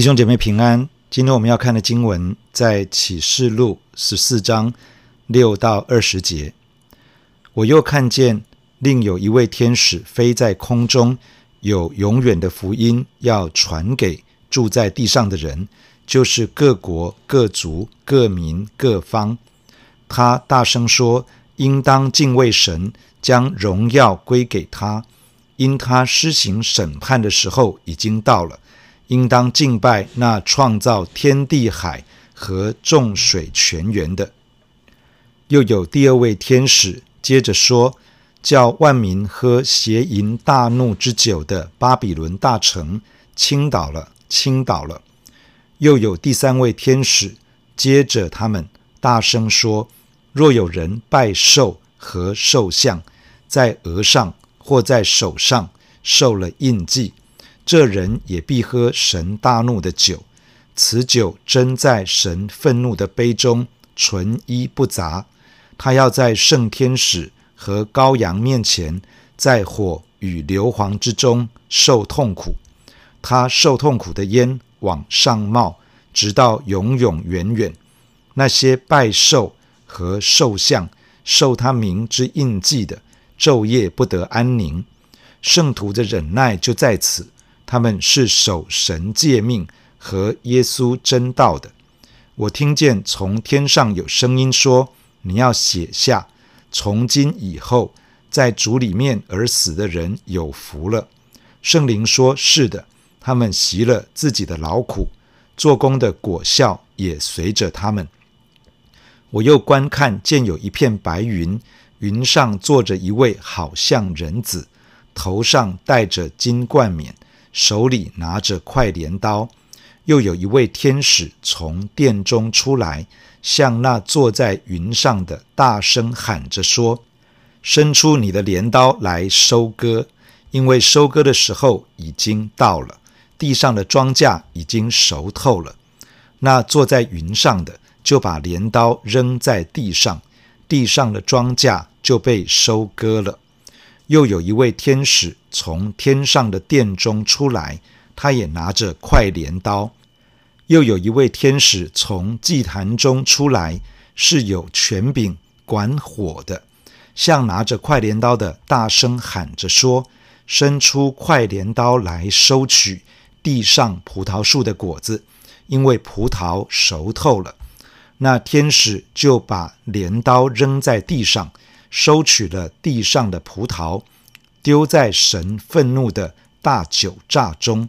弟兄姐妹平安。今天我们要看的经文在启示录十四章六到二十节。我又看见另有一位天使飞在空中，有永远的福音要传给住在地上的人，就是各国、各族、各民、各方。他大声说：“应当敬畏神，将荣耀归给他，因他施行审判的时候已经到了。”应当敬拜那创造天地海和众水泉源的。又有第二位天使接着说：“叫万民喝邪淫大怒之酒的巴比伦大城倾倒了，倾倒了。”又有第三位天使接着他们大声说：“若有人拜兽和兽像，在额上或在手上受了印记。”这人也必喝神大怒的酒，此酒真在神愤怒的杯中，纯一不杂。他要在圣天使和羔羊面前，在火与硫磺之中受痛苦。他受痛苦的烟往上冒，直到永永远远。那些拜兽和兽像、受他名之印记的，昼夜不得安宁。圣徒的忍耐就在此。他们是守神诫命和耶稣真道的。我听见从天上有声音说：“你要写下，从今以后，在主里面而死的人有福了。”圣灵说：“是的，他们习了自己的劳苦，做工的果效也随着他们。”我又观看，见有一片白云，云上坐着一位好像人子，头上戴着金冠冕。手里拿着快镰刀，又有一位天使从殿中出来，向那坐在云上的大声喊着说：“伸出你的镰刀来收割，因为收割的时候已经到了，地上的庄稼已经熟透了。”那坐在云上的就把镰刀扔在地上，地上的庄稼就被收割了。又有一位天使从天上的殿中出来，他也拿着快镰刀。又有一位天使从祭坛中出来，是有权柄管火的，向拿着快镰刀的大声喊着说：“伸出快镰刀来收取地上葡萄树的果子，因为葡萄熟透了。”那天使就把镰刀扔在地上。收取了地上的葡萄，丢在神愤怒的大酒榨中。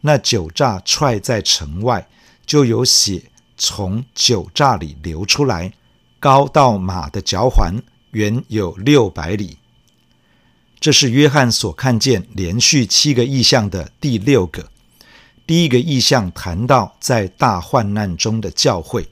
那酒榨踹在城外，就有血从酒榨里流出来，高到马的脚环，远有六百里。这是约翰所看见连续七个异象的第六个。第一个异象谈到在大患难中的教会，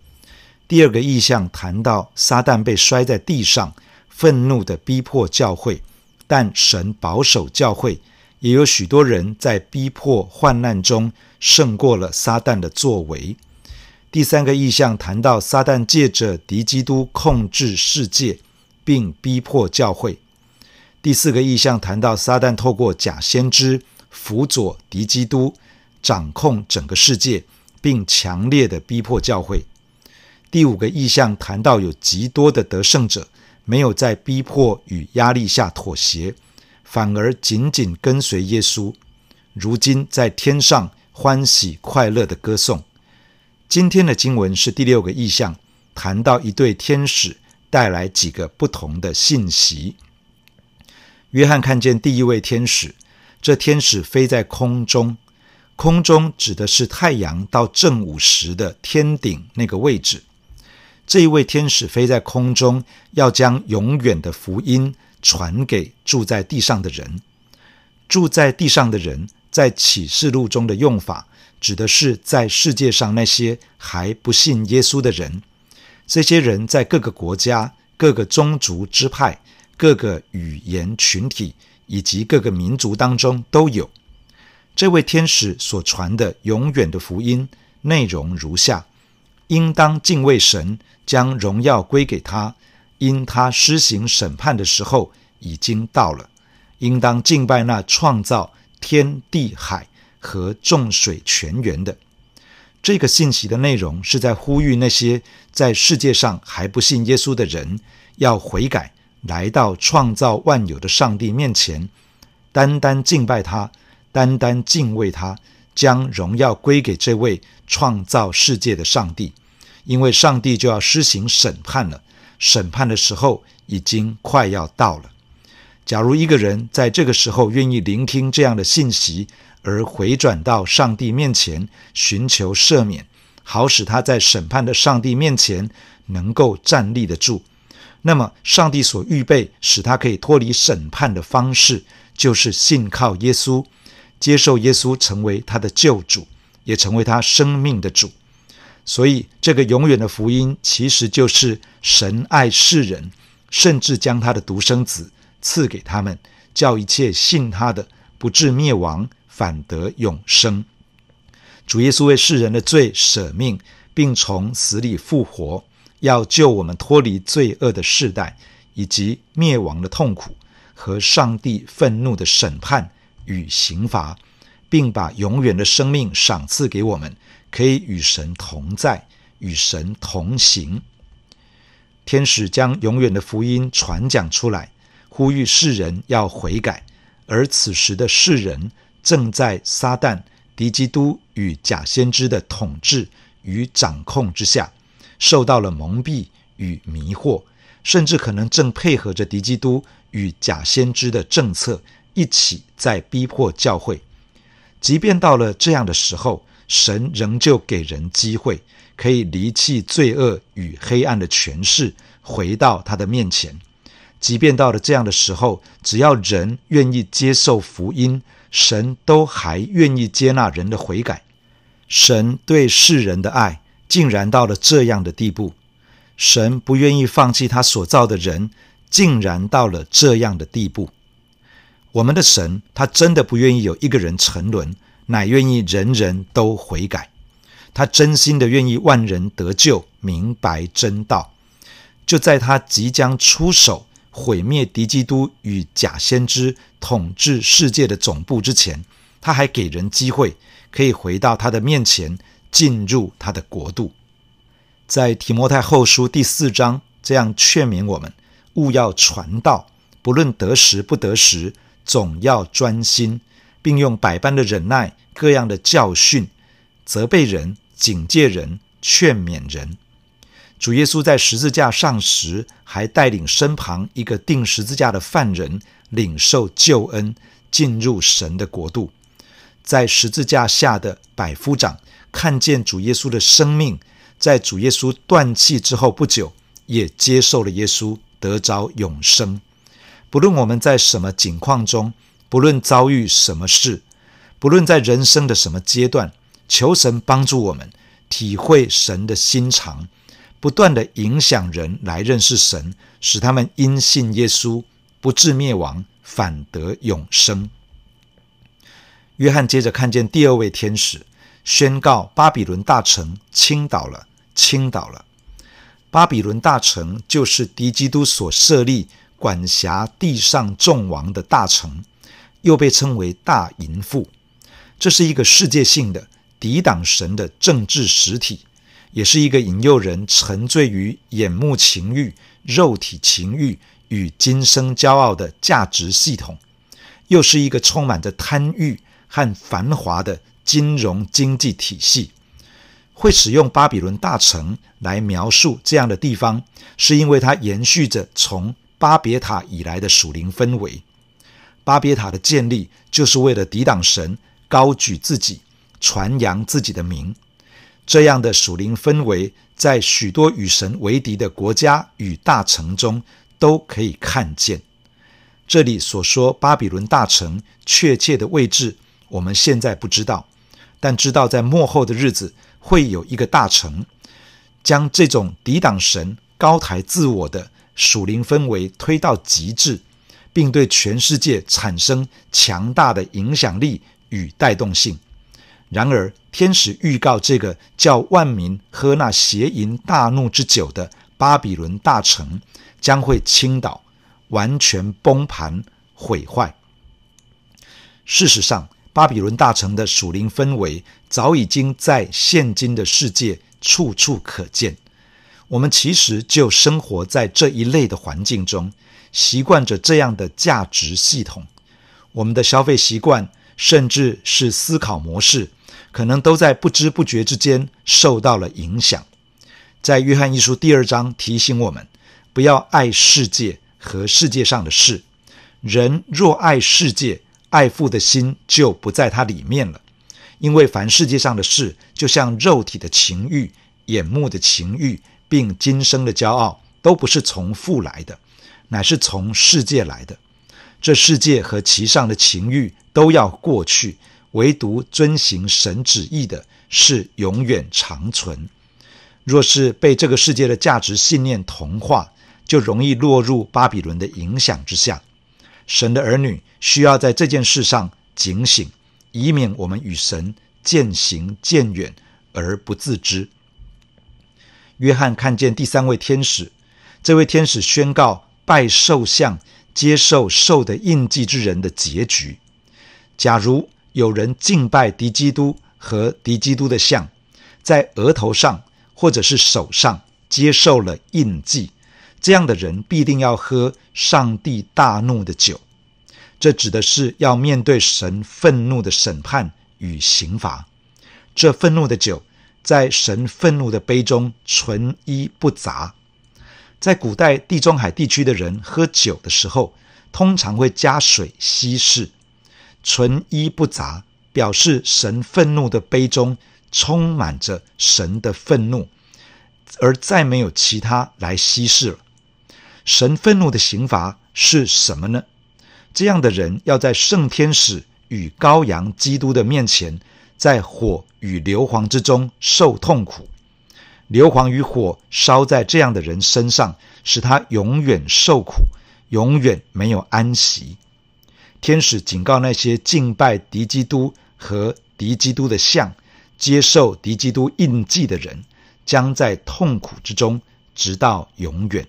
第二个异象谈到撒旦被摔在地上。愤怒地逼迫教会，但神保守教会，也有许多人在逼迫患难中胜过了撒旦的作为。第三个意象谈到撒旦借着敌基督控制世界，并逼迫教会。第四个意象谈到撒旦透过假先知辅佐敌基督，掌控整个世界，并强烈的逼迫教会。第五个意象谈到有极多的得胜者。没有在逼迫与压力下妥协，反而紧紧跟随耶稣。如今在天上欢喜快乐的歌颂。今天的经文是第六个意象，谈到一对天使带来几个不同的信息。约翰看见第一位天使，这天使飞在空中，空中指的是太阳到正午时的天顶那个位置。这一位天使飞在空中，要将永远的福音传给住在地上的人。住在地上的人，在启示录中的用法，指的是在世界上那些还不信耶稣的人。这些人在各个国家、各个宗族支派、各个语言群体以及各个民族当中都有。这位天使所传的永远的福音内容如下。应当敬畏神，将荣耀归给他，因他施行审判的时候已经到了。应当敬拜那创造天地海和众水泉源的。这个信息的内容是在呼吁那些在世界上还不信耶稣的人要悔改，来到创造万有的上帝面前，单单敬拜他，单单敬畏他，将荣耀归给这位创造世界的上帝，因为上帝就要施行审判了，审判的时候已经快要到了。假如一个人在这个时候愿意聆听这样的信息，而回转到上帝面前寻求赦免，好使他在审判的上帝面前能够站立得住。那么，上帝所预备使他可以脱离审判的方式，就是信靠耶稣，接受耶稣成为他的救主，也成为他生命的主。所以，这个永远的福音其实就是神爱世人，甚至将他的独生子赐给他们，叫一切信他的不至灭亡。反得永生。主耶稣为世人的罪舍命，并从死里复活，要救我们脱离罪恶的世代，以及灭亡的痛苦和上帝愤怒的审判与刑罚，并把永远的生命赏赐给我们，可以与神同在，与神同行。天使将永远的福音传讲出来，呼吁世人要悔改，而此时的世人。正在撒旦、敌基督与假先知的统治与掌控之下，受到了蒙蔽与迷惑，甚至可能正配合着敌基督与假先知的政策，一起在逼迫教会。即便到了这样的时候，神仍旧给人机会，可以离弃罪恶与黑暗的权势，回到他的面前。即便到了这样的时候，只要人愿意接受福音，神都还愿意接纳人的悔改。神对世人的爱竟然到了这样的地步，神不愿意放弃他所造的人，竟然到了这样的地步。我们的神，他真的不愿意有一个人沉沦，乃愿意人人都悔改。他真心的愿意万人得救，明白真道。就在他即将出手。毁灭敌基督与假先知统治世界的总部之前，他还给人机会，可以回到他的面前，进入他的国度。在提摩太后书第四章这样劝勉我们：勿要传道，不论得时不得时，总要专心，并用百般的忍耐、各样的教训，责备人、警戒人、劝勉人。主耶稣在十字架上时，还带领身旁一个钉十字架的犯人领受救恩，进入神的国度。在十字架下的百夫长看见主耶稣的生命，在主耶稣断气之后不久，也接受了耶稣，得着永生。不论我们在什么境况中，不论遭遇什么事，不论在人生的什么阶段，求神帮助我们体会神的心肠。不断地影响人来认识神，使他们因信耶稣不至灭亡，反得永生。约翰接着看见第二位天使宣告：巴比伦大城倾倒了，倾倒了。巴比伦大城就是敌基督所设立管辖地上众王的大城，又被称为大淫妇。这是一个世界性的抵挡神的政治实体。也是一个引诱人沉醉于眼目情欲、肉体情欲与今生骄傲的价值系统，又是一个充满着贪欲和繁华的金融经济体系。会使用巴比伦大城来描述这样的地方，是因为它延续着从巴别塔以来的属灵氛围。巴别塔的建立就是为了抵挡神，高举自己，传扬自己的名。这样的属灵氛围，在许多与神为敌的国家与大城中都可以看见。这里所说巴比伦大城确切的位置，我们现在不知道，但知道在末后的日子会有一个大城，将这种抵挡神、高抬自我的属灵氛围推到极致，并对全世界产生强大的影响力与带动性。然而，天使预告这个叫万民喝那邪淫大怒之酒的巴比伦大城将会倾倒，完全崩盘毁坏。事实上，巴比伦大城的属灵氛围早已经在现今的世界处处可见。我们其实就生活在这一类的环境中，习惯着这样的价值系统。我们的消费习惯，甚至是思考模式，可能都在不知不觉之间受到了影响。在约翰一书第二章提醒我们，不要爱世界和世界上的事。人若爱世界，爱父的心就不在他里面了。因为凡世界上的事，就像肉体的情欲、眼目的情欲，并今生的骄傲，都不是从父来的，乃是从世界来的。这世界和其上的情欲都要过去，唯独遵行神旨意的是永远长存。若是被这个世界的价值信念同化，就容易落入巴比伦的影响之下。神的儿女需要在这件事上警醒，以免我们与神渐行渐远而不自知。约翰看见第三位天使，这位天使宣告拜兽像、接受兽的印记之人的结局。假如有人敬拜敌基督和敌基督的像，在额头上或者是手上接受了印记。这样的人必定要喝上帝大怒的酒，这指的是要面对神愤怒的审判与刑罚。这愤怒的酒在神愤怒的杯中纯一不杂。在古代地中海地区的人喝酒的时候，通常会加水稀释。纯一不杂表示神愤怒的杯中充满着神的愤怒，而再没有其他来稀释了。神愤怒的刑罚是什么呢？这样的人要在圣天使与羔羊基督的面前，在火与硫磺之中受痛苦。硫磺与火烧在这样的人身上，使他永远受苦，永远没有安息。天使警告那些敬拜敌基督和敌基督的像，接受敌基督印记的人，将在痛苦之中，直到永远。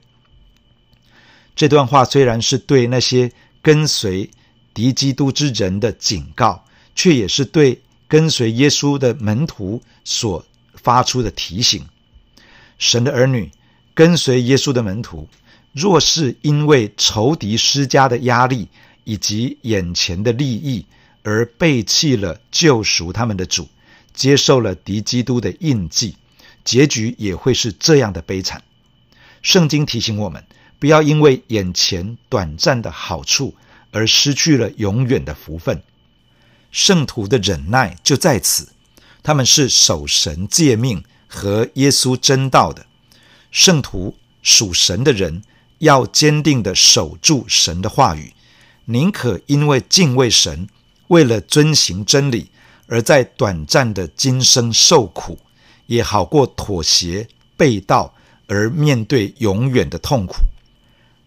这段话虽然是对那些跟随敌基督之人的警告，却也是对跟随耶稣的门徒所发出的提醒。神的儿女跟随耶稣的门徒，若是因为仇敌施加的压力以及眼前的利益而背弃了救赎他们的主，接受了敌基督的印记，结局也会是这样的悲惨。圣经提醒我们。不要因为眼前短暂的好处而失去了永远的福分。圣徒的忍耐就在此，他们是守神诫命和耶稣真道的。圣徒属神的人要坚定地守住神的话语，宁可因为敬畏神，为了遵行真理而在短暂的今生受苦，也好过妥协背道而面对永远的痛苦。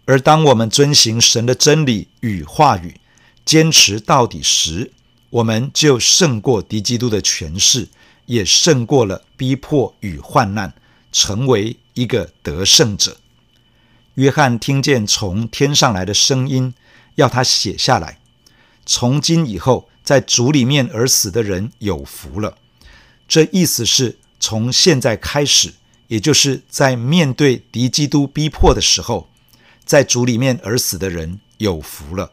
而当我们遵行神的真理与话语，坚持到底时，我们就胜过敌基督的权势，也胜过了逼迫与患难，成为一个得胜者。约翰听见从天上来的声音，要他写下来：从今以后，在主里面而死的人有福了。这意思是从现在开始，也就是在面对敌基督逼迫的时候。在主里面而死的人有福了，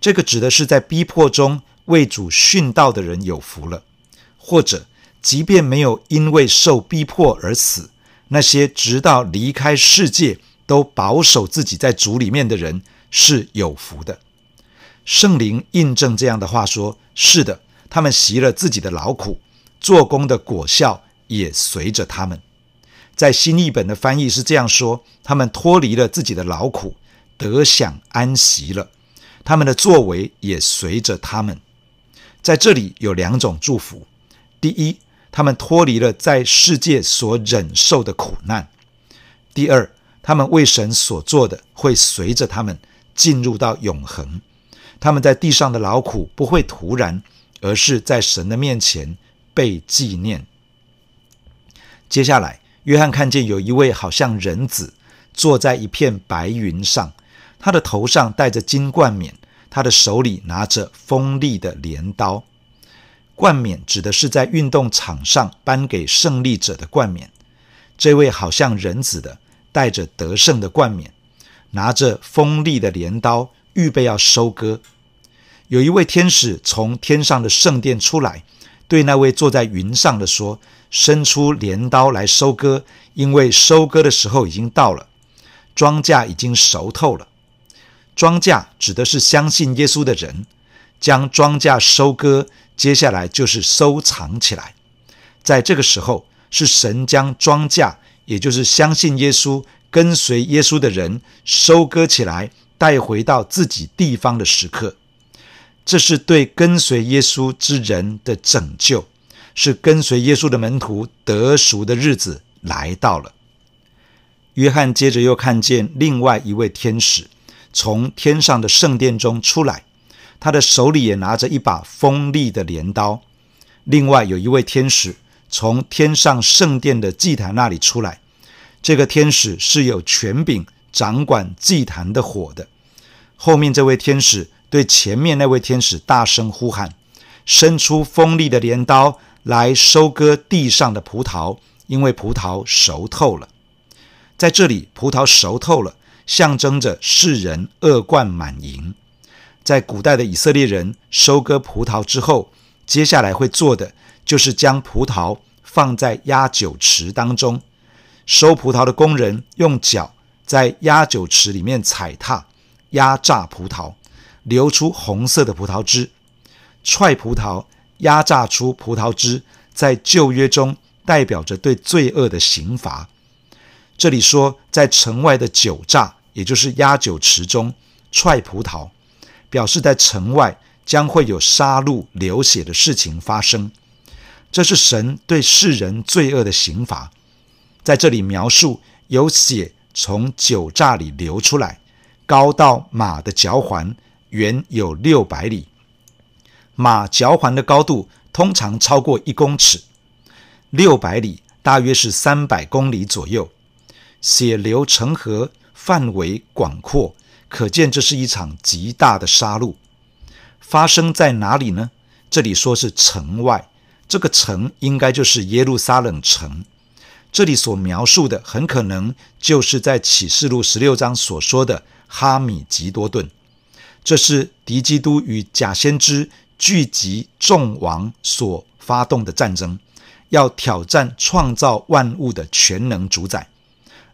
这个指的是在逼迫中为主殉道的人有福了，或者即便没有因为受逼迫而死，那些直到离开世界都保守自己在主里面的人是有福的。圣灵印证这样的话说：是的，他们习了自己的劳苦，做工的果效也随着他们。在新译本的翻译是这样说：他们脱离了自己的劳苦，得享安息了。他们的作为也随着他们。在这里有两种祝福：第一，他们脱离了在世界所忍受的苦难；第二，他们为神所做的会随着他们进入到永恒。他们在地上的劳苦不会徒然，而是在神的面前被纪念。接下来。约翰看见有一位好像人子坐在一片白云上，他的头上戴着金冠冕，他的手里拿着锋利的镰刀。冠冕指的是在运动场上颁给胜利者的冠冕。这位好像人子的，带着得胜的冠冕，拿着锋利的镰刀，预备要收割。有一位天使从天上的圣殿出来，对那位坐在云上的说：“伸出镰刀来收割，因为收割的时候已经到了，庄稼已经熟透了。”庄稼指的是相信耶稣的人，将庄稼收割，接下来就是收藏起来。在这个时候，是神将庄稼，也就是相信耶稣、跟随耶稣的人收割起来，带回到自己地方的时刻。这是对跟随耶稣之人的拯救，是跟随耶稣的门徒得赎的日子来到了。约翰接着又看见另外一位天使从天上的圣殿中出来，他的手里也拿着一把锋利的镰刀。另外有一位天使从天上圣殿的祭坛那里出来，这个天使是有权柄掌管祭坛的火的。后面这位天使。对前面那位天使大声呼喊，伸出锋利的镰刀来收割地上的葡萄，因为葡萄熟透了。在这里，葡萄熟透了，象征着世人恶贯满盈。在古代的以色列人收割葡萄之后，接下来会做的就是将葡萄放在压酒池当中。收葡萄的工人用脚在压酒池里面踩踏，压榨葡萄。流出红色的葡萄汁，踹葡萄，压榨出葡萄汁，在旧约中代表着对罪恶的刑罚。这里说，在城外的酒榨，也就是压酒池中踹葡萄，表示在城外将会有杀戮、流血的事情发生。这是神对世人罪恶的刑罚。在这里描述有血从酒榨里流出来，高到马的脚环。远有六百里，马脚环的高度通常超过一公尺，六百里大约是三百公里左右。血流成河，范围广阔，可见这是一场极大的杀戮。发生在哪里呢？这里说是城外，这个城应该就是耶路撒冷城。这里所描述的很可能就是在启示录十六章所说的哈米吉多顿。这是敌基督与假先知聚集众王所发动的战争，要挑战创造万物的全能主宰，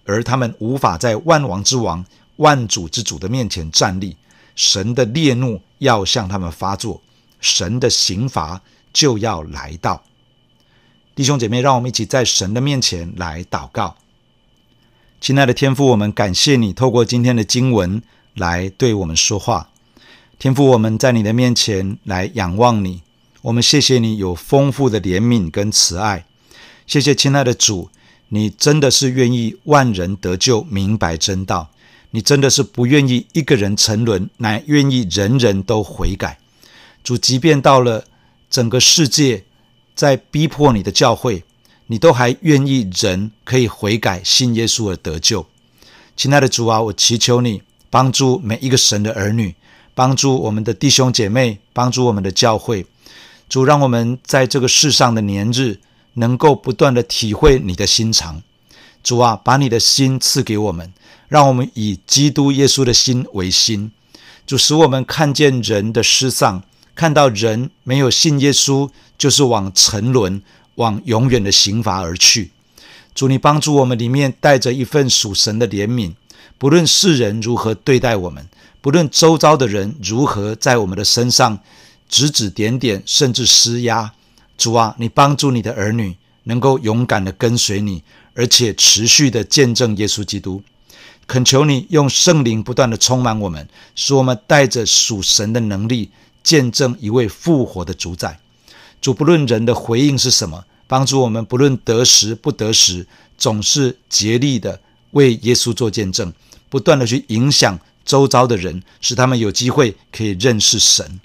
而他们无法在万王之王、万主之主的面前站立，神的烈怒要向他们发作，神的刑罚就要来到。弟兄姐妹，让我们一起在神的面前来祷告。亲爱的天父，我们感谢你透过今天的经文来对我们说话。天父，我们在你的面前来仰望你，我们谢谢你有丰富的怜悯跟慈爱，谢谢亲爱的主，你真的是愿意万人得救，明白真道，你真的是不愿意一个人沉沦，乃愿意人人都悔改。主，即便到了整个世界在逼迫你的教会，你都还愿意人可以悔改，信耶稣而得救。亲爱的主啊，我祈求你帮助每一个神的儿女。帮助我们的弟兄姐妹，帮助我们的教会，主，让我们在这个世上的年日，能够不断的体会你的心肠。主啊，把你的心赐给我们，让我们以基督耶稣的心为心。主，使我们看见人的失丧，看到人没有信耶稣，就是往沉沦、往永远的刑罚而去。主，你帮助我们里面带着一份属神的怜悯，不论世人如何对待我们。不论周遭的人如何在我们的身上指指点点，甚至施压，主啊，你帮助你的儿女能够勇敢的跟随你，而且持续的见证耶稣基督。恳求你用圣灵不断的充满我们，使我们带着属神的能力见证一位复活的主宰。主，不论人的回应是什么，帮助我们不论得时不得时，总是竭力的为耶稣做见证，不断的去影响。周遭的人，使他们有机会可以认识神。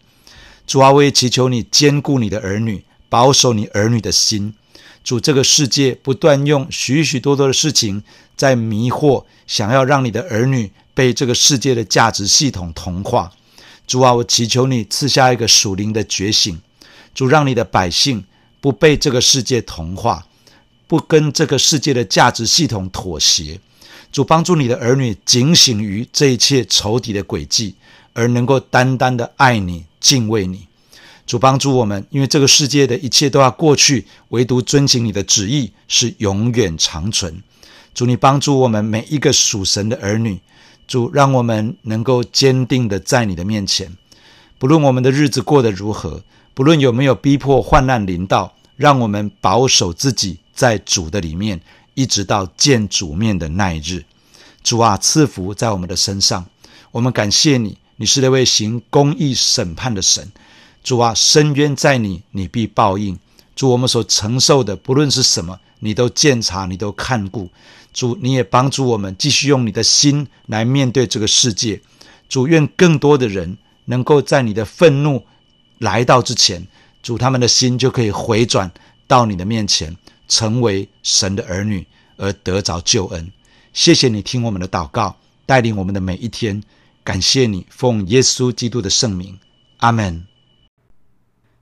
主啊，我也祈求你坚固你的儿女，保守你儿女的心。主，这个世界不断用许许多多的事情在迷惑，想要让你的儿女被这个世界的价值系统同化。主啊，我祈求你赐下一个属灵的觉醒。主让你的百姓不被这个世界同化，不跟这个世界的价值系统妥协。主帮助你的儿女警醒于这一切仇敌的诡计，而能够单单的爱你、敬畏你。主帮助我们，因为这个世界的一切都要过去，唯独遵行你的旨意是永远长存。主，你帮助我们每一个属神的儿女，主让我们能够坚定的在你的面前，不论我们的日子过得如何，不论有没有逼迫患难临到，让我们保守自己在主的里面，一直到见主面的那一日。主啊，赐福在我们的身上，我们感谢你，你是那位行公义审判的神。主啊，深渊在你，你必报应。主，我们所承受的，不论是什么，你都鉴察，你都看顾。主，你也帮助我们继续用你的心来面对这个世界。主，愿更多的人能够在你的愤怒来到之前，主他们的心就可以回转到你的面前，成为神的儿女，而得着救恩。谢谢你听我们的祷告，带领我们的每一天。感谢你，奉耶稣基督的圣名，阿门。